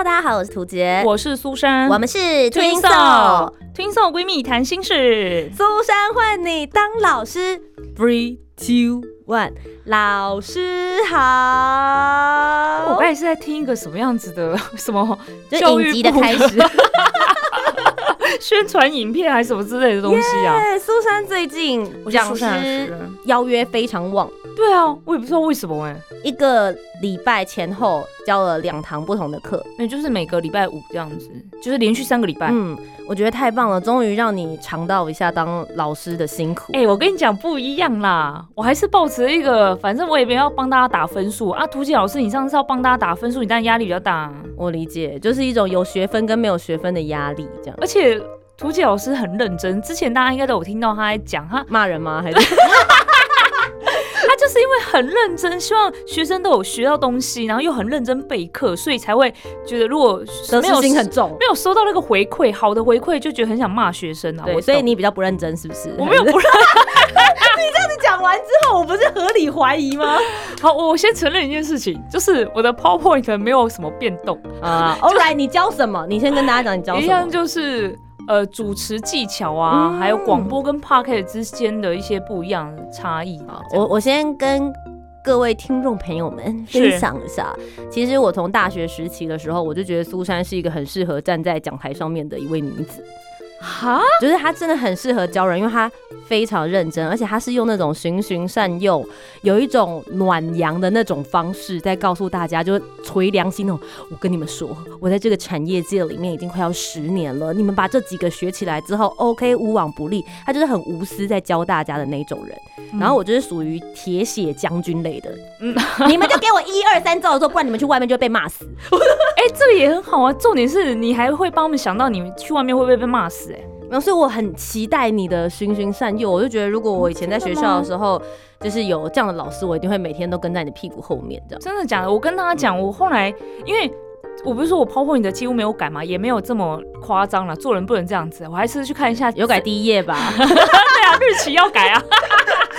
Hello，大家好，我是涂杰，我是苏珊，我们是 Twinso Twinso 闺蜜谈心事。苏珊换你当老师，Three Two One，老师好。我刚才是在听一个什么样子的什么就影集的开始，宣传影片还是什么之类的东西啊？苏珊最近讲师邀约非常旺。对啊，我也不知道为什么哎。一个礼拜前后教了两堂不同的课，那就是每个礼拜五这样子，就是连续三个礼拜。嗯，我觉得太棒了，终于让你尝到一下当老师的辛苦。哎，我跟你讲不一样啦，我还是保持一个，反正我也没有帮大家打分数啊。图姐老师，你上次要帮大家打分数，你当然压力比较大。我理解，就是一种有学分跟没有学分的压力这样。而且图姐老师很认真，之前大家应该都有听到他在讲，他骂人吗？还是？他就是因为很认真，希望学生都有学到东西，然后又很认真备课，所以才会觉得如果没有心很重，没有收到那个回馈，好的回馈就觉得很想骂学生啊。对，所以你比较不认真是不是？我没有不认。你这样子讲完之后，我不是合理怀疑吗？好，我先承认一件事情，就是我的 PowerPoint 没有什么变动啊。后来你教什么？你先跟大家讲，你教什么？一样就是。呃，主持技巧啊，还有广播跟 p o c a s t 之间的一些不一样的差异啊。我我先跟各位听众朋友们分享一下，其实我从大学时期的时候，我就觉得苏珊是一个很适合站在讲台上面的一位女子。哈，就是他真的很适合教人，因为他非常认真，而且他是用那种循循善诱，有一种暖阳的那种方式在告诉大家，就是捶良心哦。我跟你们说，我在这个产业界里面已经快要十年了，你们把这几个学起来之后，OK，无往不利。他就是很无私在教大家的那种人。然后我就是属于铁血将军类的，嗯，你们就给我一二三照做，不然你们去外面就会被骂死。哎，这个也很好啊，重点是你还会帮我们想到你们去外面会不会被骂死。然后，所以我很期待你的循循善诱。我就觉得，如果我以前在学校的时候，就是有这样的老师，我一定会每天都跟在你屁股后面这样。真的假的？我跟大家讲，我后来，因为我不是说我抛破你的几乎没有改嘛，也没有这么夸张了。做人不能这样子，我还是去看一下，有改第一页吧？对啊，日期要改啊。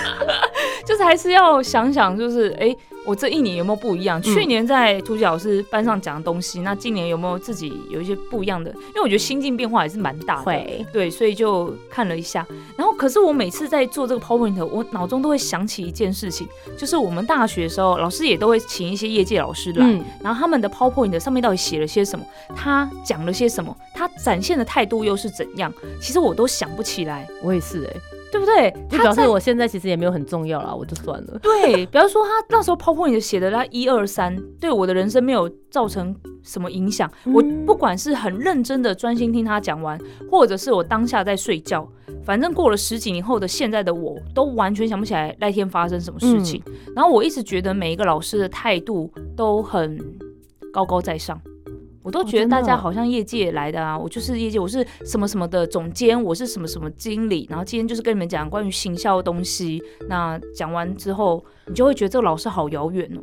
就是还是要想想，就是哎。我这一年有没有不一样？去年在涂姐老师班上讲的东西，那今年有没有自己有一些不一样的？因为我觉得心境变化也是蛮大的。对，所以就看了一下。然后，可是我每次在做这个 PowerPoint，我脑中都会想起一件事情，就是我们大学的时候，老师也都会请一些业界老师来，然后他们的 PowerPoint 上面到底写了些什么？他讲了些什么？他展现的态度又是怎样？其实我都想不起来。我也是哎。对不对？就表示我现在其实也没有很重要了，我就算了。对，比方说他那时候 PowerPoint 写的那 一二三，对我的人生没有造成什么影响。我不管是很认真的专心听他讲完，或者是我当下在睡觉，反正过了十几年后的现在的我都完全想不起来那天发生什么事情。然后我一直觉得每一个老师的态度都很高高在上。我都觉得大家好像业界来的啊，我就是业界，我是什么什么的总监，我是什么什么经理，然后今天就是跟你们讲关于行销的东西。那讲完之后，你就会觉得这个老师好遥远哦。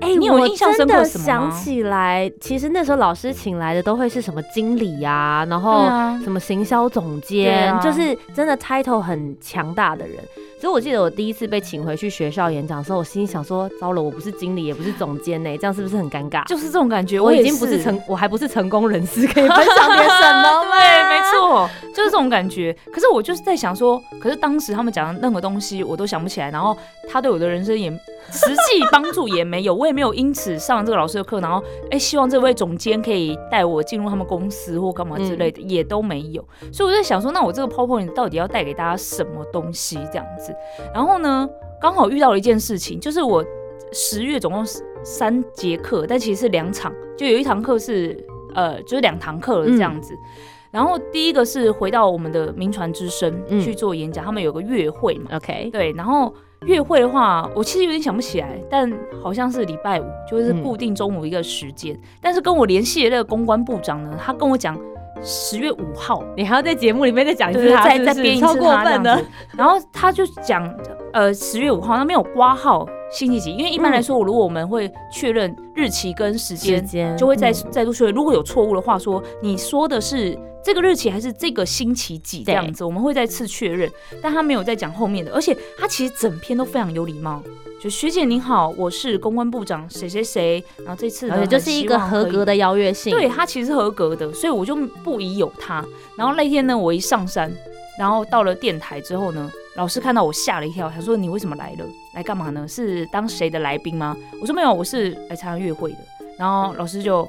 哎，你有印象深刻什么想起来，其实那时候老师请来的都会是什么经理呀，然后什么行销总监，就是真的 title 很强大的人。所以，我记得我第一次被请回去学校演讲的时候，我心里想说：糟了，我不是经理，也不是总监呢，这样是不是很尴尬？就是这种感觉。我已经不是成，我还不是成功人士，可以分享点什么？对，没错，就是这种感觉。可是我就是在想说，可是当时他们讲的任何东西，我都想不起来。然后他对我的人生也实际帮助也没有，我也没有因此上这个老师的课，然后哎，希望这位总监可以带我进入他们公司或干嘛之类的，也都没有。所以我在想说，那我这个 PowerPoint 到底要带给大家什么东西？这样子。然后呢，刚好遇到了一件事情，就是我十月总共三节课，但其实是两场，就有一堂课是呃，就是两堂课了这样子。然后第一个是回到我们的名传之声去做演讲，他们有个月会嘛，OK，对。然后月会的话，我其实有点想不起来，但好像是礼拜五，就是固定中午一个时间。但是跟我联系的那个公关部长呢，他跟我讲。十月五号，你还要在节目里面再讲一次，再再编一次，超过分的。然后他就讲，呃，十月五号，那没有挂号星期几，因为一般来说，如果我们会确认日期跟时间，就会再再度确认。如果有错误的话，说你说的是这个日期还是这个星期几这样子，我们会再次确认。但他没有再讲后面的，而且他其实整篇都非常有礼貌。就学姐您好，我是公关部长谁谁谁，然后这次呢就是一个合格的邀约信，对他其实是合格的，所以我就不疑有他。然后那天呢，我一上山，然后到了电台之后呢，老师看到我吓了一跳，他说你为什么来了？来干嘛呢？是当谁的来宾吗？我说没有，我是来参加约会的。然后老师就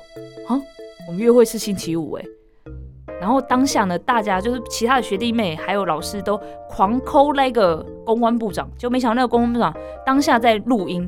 啊，我们约会是星期五哎。然后当下呢，大家就是其他的学弟妹还有老师都狂抠那个公关部长，就没想到那个公关部长当下在录音，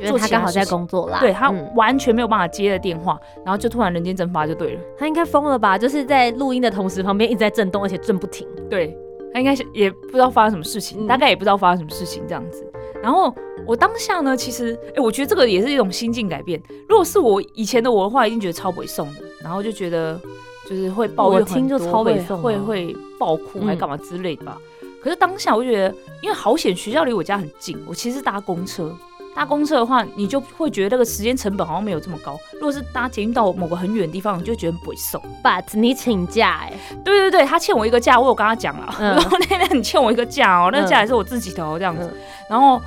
就他刚好在工作啦，对他完全没有办法接的电话，然后就突然人间蒸发就对了，他应该疯了吧？就是在录音的同时，旁边一直在震动，而且震不停。对他应该是也不知道发生什么事情，大概也不知道发生什么事情这样子。然后我当下呢，其实哎，我觉得这个也是一种心境改变。如果是我以前的我的话，一定觉得超不送的，然后就觉得。就是会抱怨很多，会会会爆哭还干嘛之类的吧。可是当下我就觉得，因为好险学校离我家很近，我其实搭公车，搭公车的话，你就会觉得那个时间成本好像没有这么高。如果是搭捷运到某个很远的地方，你就觉得不会送。But 你请假哎，对对对，他欠我一个假，我有跟他讲了。然后那天你欠我一个假哦，那个假也是我自己的哦，这样子。然后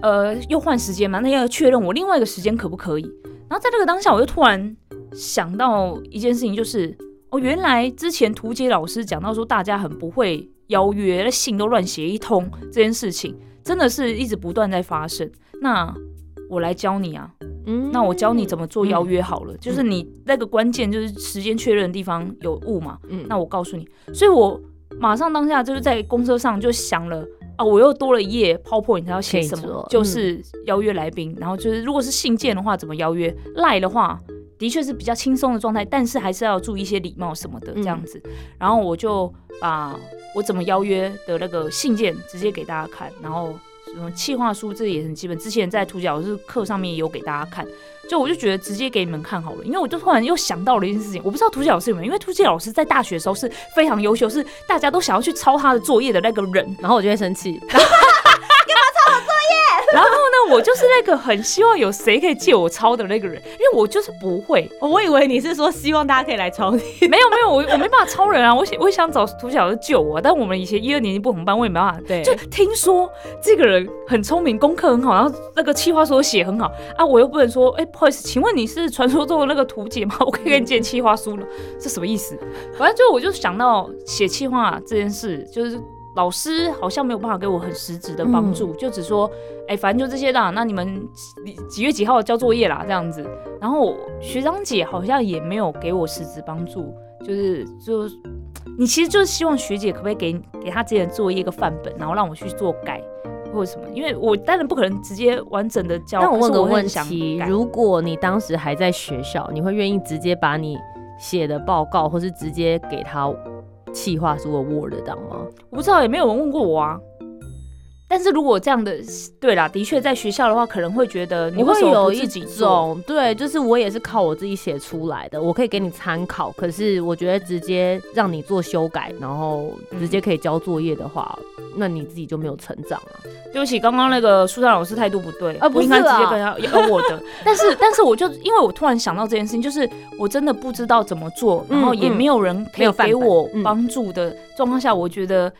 呃，又换时间嘛，那要确认我另外一个时间可不可以。然后在这个当下，我就突然。想到一件事情，就是哦，原来之前图杰老师讲到说，大家很不会邀约，那信都乱写一通，这件事情真的是一直不断在发生。那我来教你啊，嗯，那我教你怎么做邀约好了。就是你那个关键就是时间确认的地方有误嘛，嗯，那我告诉你，所以我马上当下就是在公车上就想了啊，我又多了一页 PowerPoint 要写什么，就是邀约来宾，然后就是如果是信件的话，怎么邀约赖的话。的确是比较轻松的状态，但是还是要注意一些礼貌什么的这样子。然后我就把我怎么邀约的那个信件直接给大家看，然后什么企划书这也很基本。之前在图角是课上面也有给大家看，就我就觉得直接给你们看好了，因为我就突然又想到了一件事情，我不知道图角老师有没有，因为图杰老师在大学的时候是非常优秀，是大家都想要去抄他的作业的那个人，然后我就会生气。然后呢，我就是那个很希望有谁可以借我抄的那个人，因为我就是不会。我以为你是说希望大家可以来抄你，没有没有，我我没办法抄人啊。我想我想找涂小师救我，但我们以前一二年级不同班，我也没办法。对，就听说这个人很聪明，功课很好，然后那个气话书写很好啊，我又不能说，哎，不好意思，请问你是传说中的那个图姐吗？我可以给你借气话书了，这什么意思？反正就我就想到写气话这件事，就是。老师好像没有办法给我很实质的帮助，就只说，哎，反正就这些啦。那你们几月几号交作业啦？这样子。然后学长姐好像也没有给我实质帮助，就是就你其实就是希望学姐可不可以给给他之前作业一个范本，然后让我去做改或者什么？因为我当然不可能直接完整的教。但我问个问题：如果你当时还在学校，你会愿意直接把你写的报告，或是直接给他？气化书的 Word 档吗？我不知道，也没有人问过我啊。但是如果这样的，对啦，的确在学校的话，可能会觉得你会有一种，对，就是我也是靠我自己写出来的，我可以给你参考。可是我觉得直接让你做修改，然后直接可以交作业的话，那你自己就没有成长啊。对不起，刚刚那个苏珊老师态度不对，啊，不应该直接跟他要我的。但是，但是我就因为我突然想到这件事情，就是我真的不知道怎么做，然后也没有人可以给我帮助的状况下，我觉得。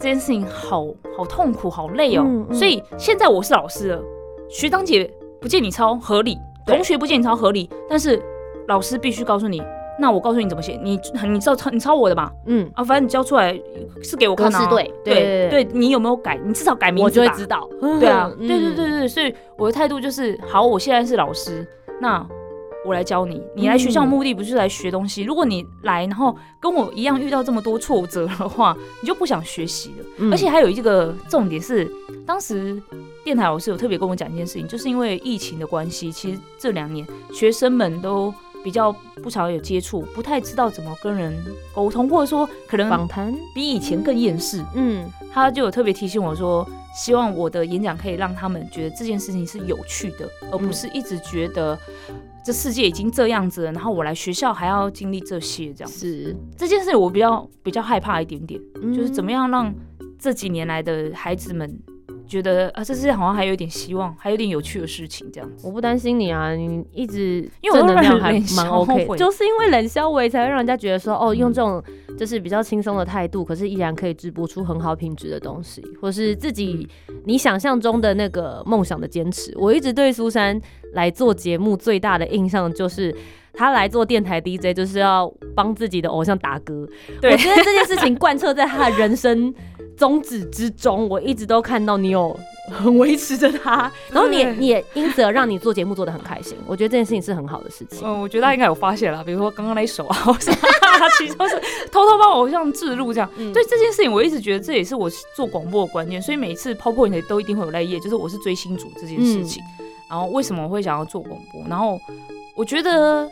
这件事情好好痛苦，好累哦。所以现在我是老师了，学长姐不见你抄合理，同学不见你抄合理，但是老师必须告诉你，那我告诉你怎么写，你你知道抄你抄我的吧？嗯啊，反正你交出来是给我看啊。对对对，你有没有改？你至少改名字我就会知道。对啊，对对对对，所以我的态度就是好，我现在是老师，那。我来教你，你来学校目的不是来学东西。如果你来，然后跟我一样遇到这么多挫折的话，你就不想学习了。而且还有一个重点是，当时电台老师有特别跟我讲一件事情，就是因为疫情的关系，其实这两年学生们都比较不常有接触，不太知道怎么跟人沟通，或者说可能访谈比以前更厌世。嗯，他就有特别提醒我说，希望我的演讲可以让他们觉得这件事情是有趣的，而不是一直觉得。这世界已经这样子了，然后我来学校还要经历这些，这样是这件事我比较比较害怕一点点，就是怎么样让这几年来的孩子们。觉得啊，这世界好像还有一点希望，还有点有趣的事情，这样子。我不担心你啊，你一直因为正能量还蛮 OK，就是因为冷消维才会让人家觉得说，哦，用这种就是比较轻松的态度，可是依然可以直播出很好品质的东西，或是自己你想象中的那个梦想的坚持。我一直对苏珊来做节目最大的印象就是。他来做电台 DJ，就是要帮自己的偶像打歌。我觉得这件事情贯彻在他的人生宗旨之中。我一直都看到你有很维持着他，然后你也你也因此而让你做节目做的很开心。我觉得这件事情是很好的事情。嗯，我觉得他应该有发现了，比如说刚刚那一首啊，他其实是偷偷帮偶像置入这样。对这件事情，我一直觉得这也是我做广播的观念，所以每次 PowerPoint 都一定会有那一页，就是我是追星族这件事情。然后为什么我会想要做广播？然后我觉得。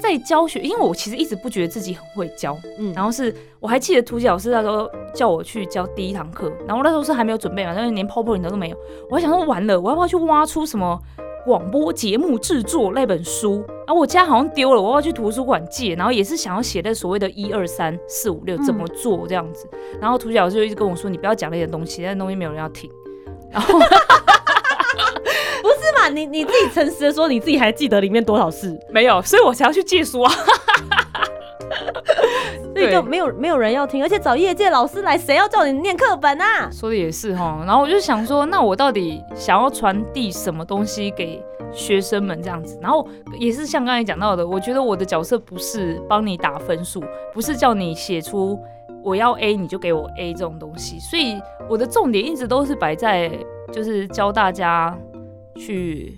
在教学，因为我其实一直不觉得自己很会教，嗯，然后是我还记得图姐老师那时候叫我去教第一堂课，然后那时候是还没有准备嘛，但是连 PowerPoint 都没有，我还想说完了，我要不要去挖出什么广播节目制作那本书？然后我家好像丢了，我要去图书馆借，然后也是想要写那所谓的一二三四五六怎么做这样子，然后图姐老师就一直跟我说，你不要讲那些东西，那些东西没有人要听，然后。你你自己诚实的说，你自己还记得里面多少事没有？所以我才要去借书啊，所以就没有没有人要听，而且找业界老师来，谁要叫你念课本啊？说的也是哈，然后我就想说，那我到底想要传递什么东西给学生们这样子？然后也是像刚才讲到的，我觉得我的角色不是帮你打分数，不是叫你写出我要 A 你就给我 A 这种东西，所以我的重点一直都是摆在就是教大家。去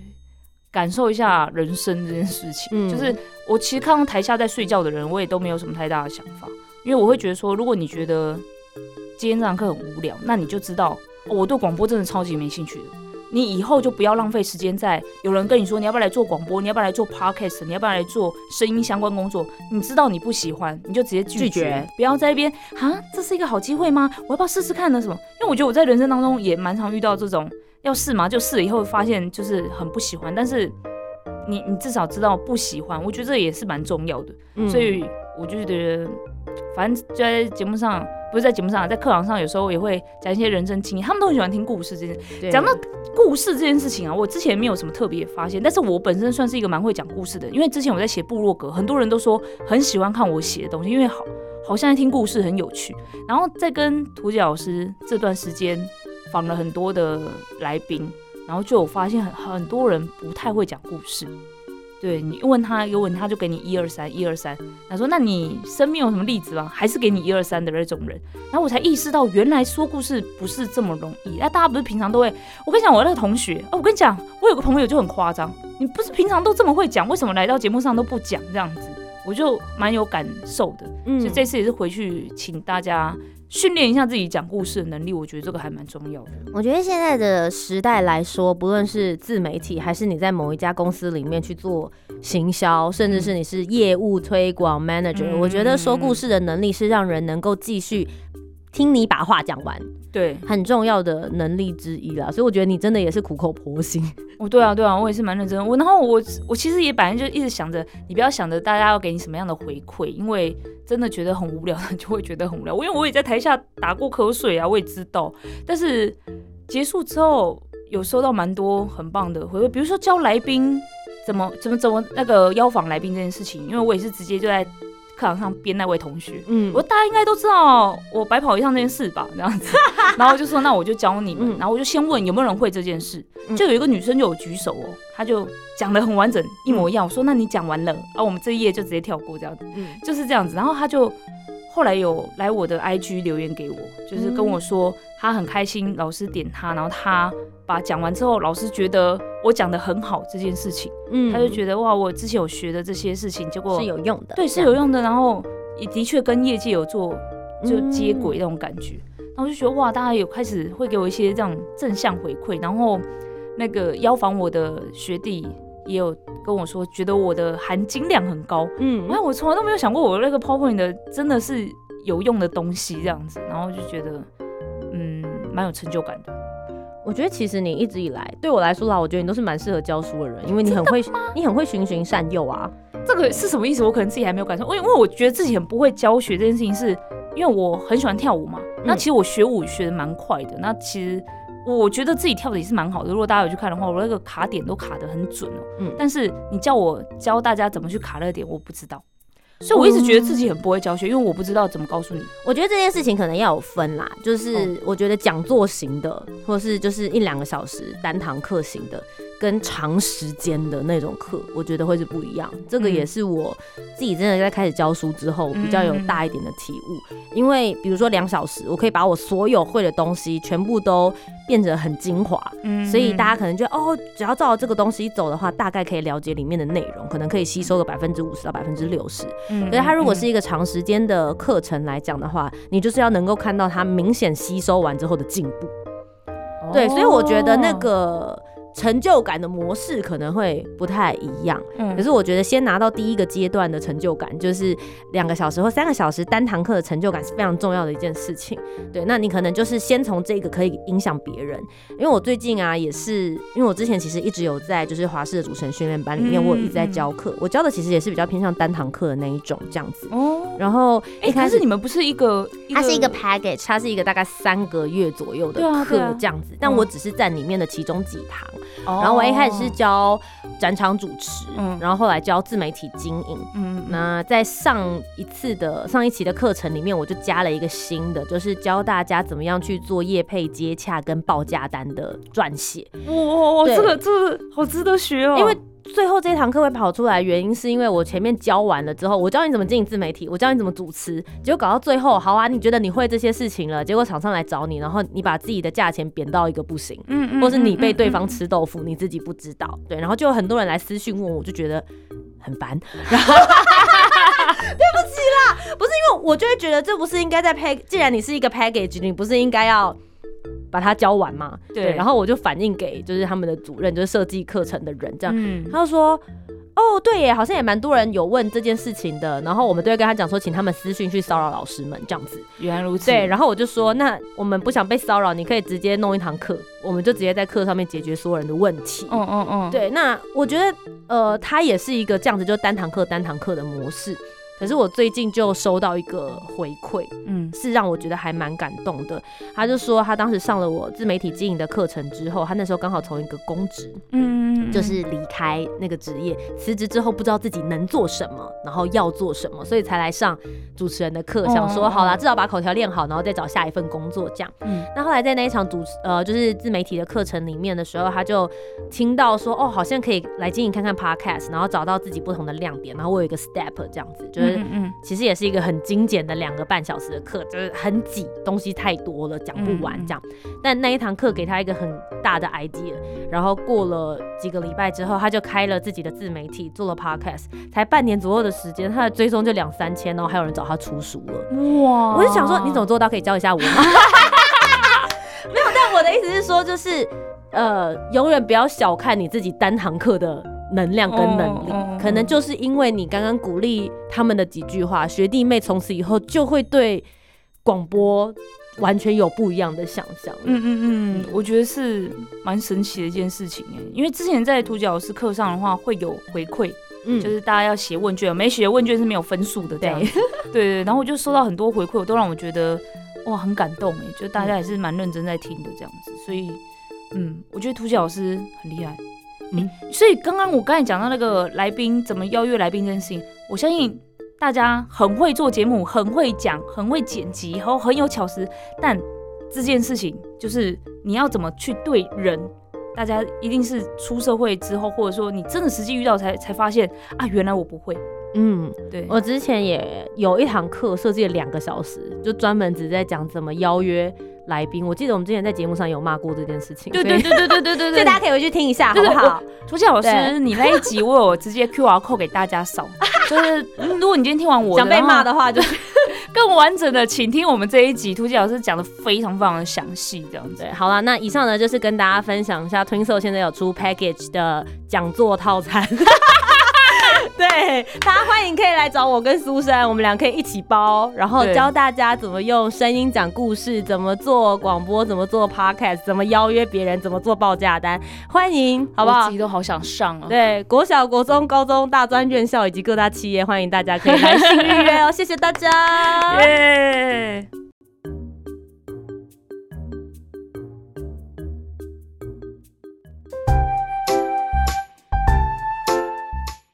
感受一下人生这件事情，就是我其实看到台下在睡觉的人，我也都没有什么太大的想法，因为我会觉得说，如果你觉得今天这堂课很无聊，那你就知道我对广播真的超级没兴趣的。你以后就不要浪费时间在有人跟你说你要不要来做广播，你要不要来做 podcast，你要不要来做声音相关工作，你知道你不喜欢，你就直接拒绝，不要在一边啊，这是一个好机会吗？我要不要试试看呢？什么？因为我觉得我在人生当中也蛮常遇到这种。要试嘛，就试了以后发现就是很不喜欢，但是你你至少知道不喜欢，我觉得这也是蛮重要的。所以我就觉得，反正就在节目上，不是在节目上，在课堂上有时候也会讲一些人生经验，他们都很喜欢听故事。这件讲到故事这件事情啊，我之前没有什么特别发现，但是我本身算是一个蛮会讲故事的，因为之前我在写部落格，很多人都说很喜欢看我写的东西，因为好好像在听故事很有趣。然后在跟图姐老师这段时间。访了很多的来宾，然后就有发现很很多人不太会讲故事。对你问他有问他就给你一二三一二三，他说那你身边有什么例子吗？还是给你一二三的那种人。然后我才意识到原来说故事不是这么容易。那，大家不是平常都会？我跟你讲，我那个同学，哦，我跟你讲，我有个朋友就很夸张，你不是平常都这么会讲，为什么来到节目上都不讲这样子？我就蛮有感受的。嗯，所以这次也是回去请大家。训练一下自己讲故事的能力，我觉得这个还蛮重要的。我觉得现在的时代来说，不论是自媒体，还是你在某一家公司里面去做行销，甚至是你是业务推广 manager，我觉得说故事的能力是让人能够继续。听你把话讲完，对，很重要的能力之一啦。所以我觉得你真的也是苦口婆心。哦，对啊，对啊，我也是蛮认真。我然后我我其实也本来就一直想着，你不要想着大家要给你什么样的回馈，因为真的觉得很无聊，就会觉得很无聊。我因为我也在台下打过瞌睡啊，我也知道。但是结束之后有收到蛮多很棒的回馈，比如说教来宾怎么怎么怎么那个邀访来宾这件事情，因为我也是直接就在。课堂上编那位同学，嗯，我大家应该都知道我白跑一趟这件事吧，这样子，然后就说那我就教你们，然后我就先问有没有人会这件事，就有一个女生就有举手哦，她就讲的很完整，一模一样。我说那你讲完了，啊，我们这一页就直接跳过这样子，嗯，就是这样子。然后她就后来有来我的 IG 留言给我，就是跟我说他很开心老师点他，然后他把讲完之后，老师觉得我讲的很好这件事情。嗯，他就觉得哇，我之前有学的这些事情，结果是有用的，对，是有用的。然后也的确跟业界有做就接轨那种感觉。然后我就觉得哇，大家有开始会给我一些这样正向回馈。然后那个邀访我的学弟也有跟我说，觉得我的含金量很高。嗯，哎，我从来都没有想过我那个 PowerPoint 的真的是有用的东西这样子。然后就觉得嗯，蛮有成就感的。我觉得其实你一直以来对我来说啦，我觉得你都是蛮适合教书的人，因为你很会，你很会循循善诱啊。这个是什么意思？我可能自己还没有感受。因为因为我觉得自己很不会教学这件事情，是因为我很喜欢跳舞嘛。那其实我学舞学的蛮快的。那其实我觉得自己跳的也是蛮好的。如果大家有去看的话，我那个卡点都卡的很准哦。嗯。但是你叫我教大家怎么去卡那个点，我不知道。所以我一直觉得自己很不会教学，因为我不知道怎么告诉你。我觉得这件事情可能要有分啦，就是我觉得讲座型的，或是就是一两个小时单堂课型的。跟长时间的那种课，我觉得会是不一样。这个也是我自己真的在开始教书之后比较有大一点的体悟。因为比如说两小时，我可以把我所有会的东西全部都变得很精华，所以大家可能觉得哦，只要照这个东西走的话，大概可以了解里面的内容，可能可以吸收个百分之五十到百分之六十。可是它如果是一个长时间的课程来讲的话，你就是要能够看到它明显吸收完之后的进步。对，所以我觉得那个。成就感的模式可能会不太一样，嗯，可是我觉得先拿到第一个阶段的成就感，就是两个小时或三个小时单堂课的成就感是非常重要的一件事情。对，那你可能就是先从这个可以影响别人，因为我最近啊也是，因为我之前其实一直有在就是华视的主持人训练班里面，我一直在教课，我教的其实也是比较偏向单堂课的那一种这样子。哦，然后一开始你们不是一个，它是一个 package，它是一个大概三个月左右的课这样子，但我只是在里面的其中几堂。然后我一开始是教展场主持，然后后来教自媒体经营。嗯，那在上一次的上一期的课程里面，我就加了一个新的，就是教大家怎么样去做业配接洽跟报价单的撰写。哇，这个这个好值得学哦，因为。最后这堂课会跑出来，原因是因为我前面教完了之后，我教你怎么经营自媒体，我教你怎么主持，结果搞到最后，好啊，你觉得你会这些事情了，结果厂商来找你，然后你把自己的价钱贬到一个不行，嗯嗯，或是你被对方吃豆腐，你自己不知道，对，然后就有很多人来私讯问我，就觉得很烦，然后对不起啦，不是因为我就会觉得这不是应该在 pack，既然你是一个 package，你不是应该要。把它教完嘛，对，然后我就反映给就是他们的主任，就是设计课程的人，这样，他就说，哦，对耶，好像也蛮多人有问这件事情的，然后我们都会跟他讲说，请他们私讯去骚扰老师们这样子，原来如此，对，然后我就说，那我们不想被骚扰，你可以直接弄一堂课，我们就直接在课上面解决所有人的问题，嗯嗯嗯，对，那我觉得，呃，他也是一个这样子，就单堂课单堂课的模式。可是我最近就收到一个回馈，嗯，是让我觉得还蛮感动的。他就说他当时上了我自媒体经营的课程之后，他那时候刚好从一个公职，嗯，就是离开那个职业，辞职之后不知道自己能做什么，然后要做什么，所以才来上主持人的课，想说好啦，至少把口条练好，然后再找下一份工作这样。嗯，那后来在那一场主呃就是自媒体的课程里面的时候，他就听到说哦，好像可以来经营看看 podcast，然后找到自己不同的亮点，然后我有一个 step 这样子，就是。嗯嗯，其实也是一个很精简的两个半小时的课，就是很挤，东西太多了，讲不完这样。但那一堂课给他一个很大的 idea，然后过了几个礼拜之后，他就开了自己的自媒体，做了 podcast，才半年左右的时间，他的追踪就两三千，然后还有人找他出书了。哇！我就想说，你怎么做到？可以教一下我吗？没有，但我的意思是说，就是呃，永远不要小看你自己单堂课的。能量跟能力，可能就是因为你刚刚鼓励他们的几句话，学弟妹从此以后就会对广播完全有不一样的想象。嗯嗯嗯，我觉得是蛮神奇的一件事情哎，因为之前在图角老师课上的话会有回馈，嗯，就是大家要写问卷，没写问卷是没有分数的这样。对 对，然后我就收到很多回馈，我都让我觉得哇很感动哎，就大家还是蛮认真在听的这样子，所以嗯，我觉得图教老师很厉害。嗯，所以刚刚我刚才讲到那个来宾怎么邀约来宾这件事情，我相信大家很会做节目，很会讲，很会剪辑，然后很有巧思。但这件事情就是你要怎么去对人，大家一定是出社会之后，或者说你真的实际遇到才才发现啊，原来我不会。嗯，对我之前也有一堂课设计了两个小时，就专门只在讲怎么邀约。来宾，我记得我们之前在节目上有骂过这件事情，对对对对对对对，所以 大家可以回去听一下，好不好？涂建老师，你那一集我有直接 Q R 扣给大家扫，就是如果你今天听完我想被骂的话，就 更完整的，请听我们这一集，突击老师讲的非常非常的详细，这样子。好了，那以上呢就是跟大家分享一下 Twinso 现在有出 package 的讲座套餐。对，对，大家欢迎可以来找我跟苏珊，我们俩可以一起包，然后教大家怎么用声音讲故事，怎么做广播，怎么做 podcast，怎么邀约别人，怎么做报价单。欢迎，好不好？自己都好想上啊。对，国小、国中、高中、大专院校以及各大企业，欢迎大家可以来信预约哦。谢谢大家。耶。